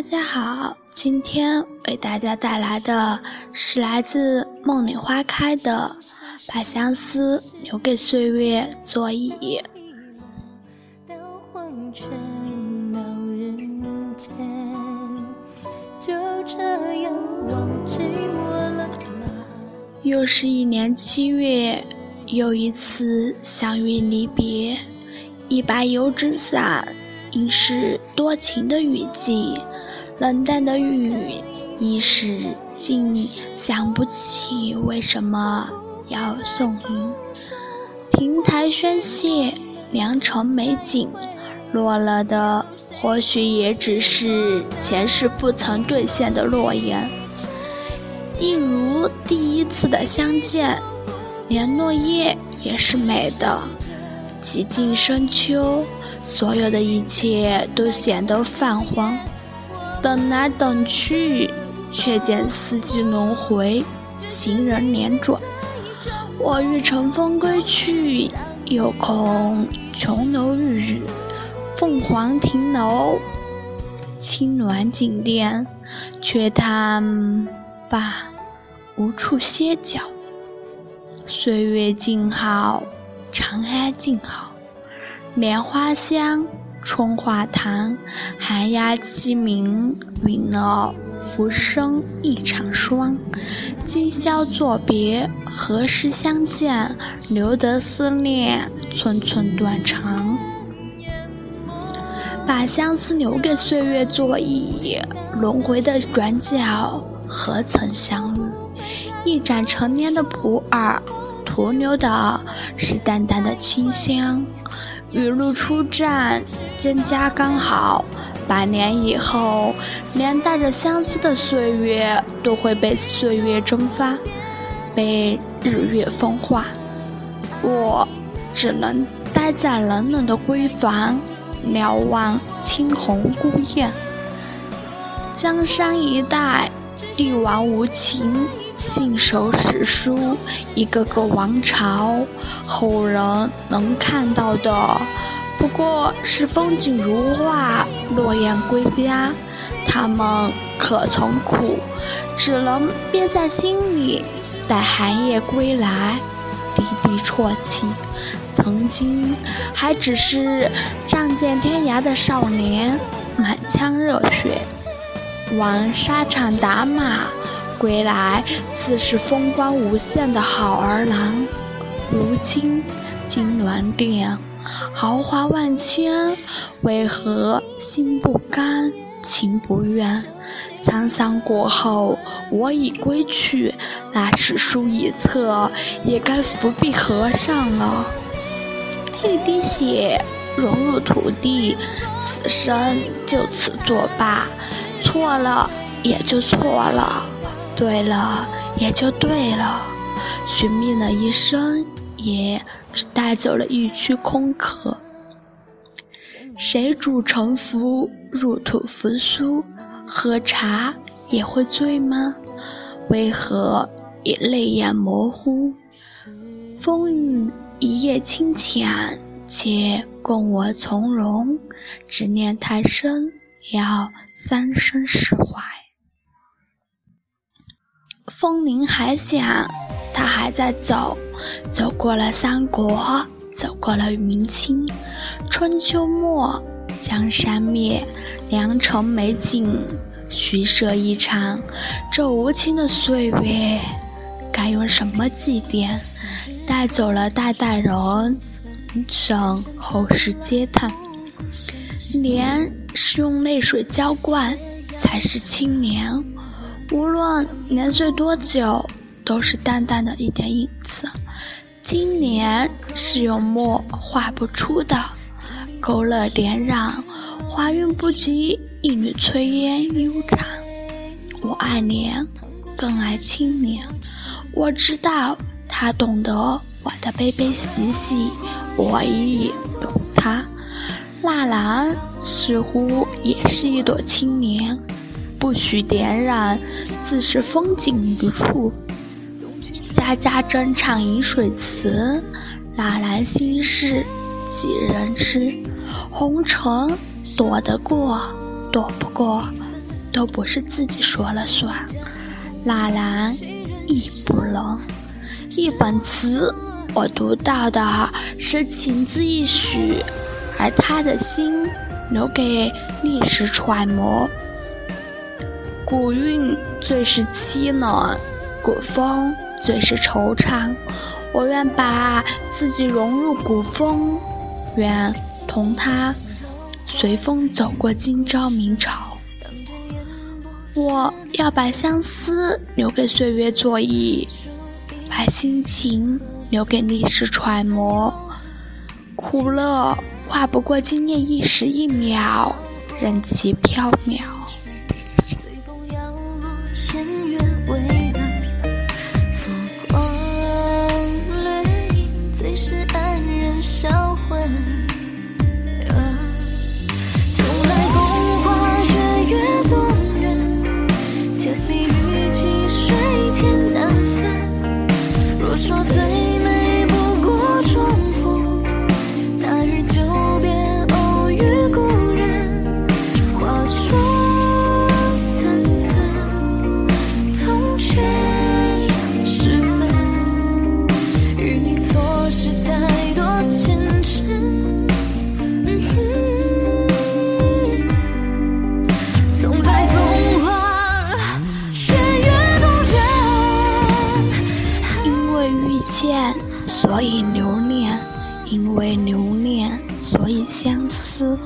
大家好，今天为大家带来的是来自梦里花开的《把相思留给岁月座椅》。又是一年七月，又一次相遇离别，一把油纸伞。应是多情的雨季，冷淡的雨，一时竟想不起为什么要送您。亭台轩榭，良辰美景，落了的或许也只是前世不曾兑现的诺言。一如第一次的相见，连落叶也是美的。几近深秋，所有的一切都显得泛黄。等来等去，却见四季轮回，行人连转。我欲乘风归去，又恐琼楼玉宇，凤凰亭楼，青鸾锦殿，却叹罢无处歇脚。岁月静好。长安静好，莲花香，春花堂，寒鸦栖鸣，允了浮生一场霜。今宵作别，何时相见？留得思念寸寸断肠。把相思留给岁月座椅，轮回的转角，何曾相遇？一盏陈年的普洱。徒留的是淡淡的清香。雨露初绽，蒹葭刚好。百年以后，连带着相思的岁月都会被岁月蒸发，被日月风化。我只能待在冷冷的闺房，瞭望青红孤雁。江山一代，帝王无情。信手史书，一个个王朝，后人能看到的不过是风景如画，落雁归家。他们可曾苦，只能憋在心里，待寒夜归来，低低啜泣。曾经还只是仗剑天涯的少年，满腔热血，往沙场打马。归来自是风光无限的好儿郎，如今金銮殿，豪华万千，为何心不甘，情不愿？沧桑过后，我已归去，那史书一册，也该伏笔合上了。一滴血融入土地，此生就此作罢，错了也就错了。对了，也就对了。寻觅了一生，也只带走了一躯空壳。谁主沉浮入土扶苏？喝茶也会醉吗？为何也泪眼模糊？风雨一夜清浅，且共我从容。执念太深，要三生释怀。风铃还响，他还在走，走过了三国，走过了明清，春秋末，江山灭，良辰美景，虚设一场。这无情的岁月，该用什么祭奠？带走了代代人，省后世嗟叹。年是用泪水浇灌，才是青年。无论年岁多久，都是淡淡的一点影子。今年是用墨画不出的，勾勒点染，华韵不及一缕炊烟悠长。我爱年，更爱青年。我知道他懂得我的悲悲喜喜，我亦懂他。纳兰似乎也是一朵青年。不许点染，自是风景一处。家家争唱饮水词，纳兰心事几人知？红尘躲得过，躲不过都不是自己说了算，纳兰亦不能。一本词，我读到的是情字一许，而他的心留给历史揣摩。古韵最是凄冷，古风最是惆怅。我愿把自己融入古风，愿同他随风走过今朝明朝。我要把相思留给岁月作揖，把心情留给历史揣摩。苦乐跨不过今夜一时一秒，任其缥缈。以留恋，因为留恋，所以相思。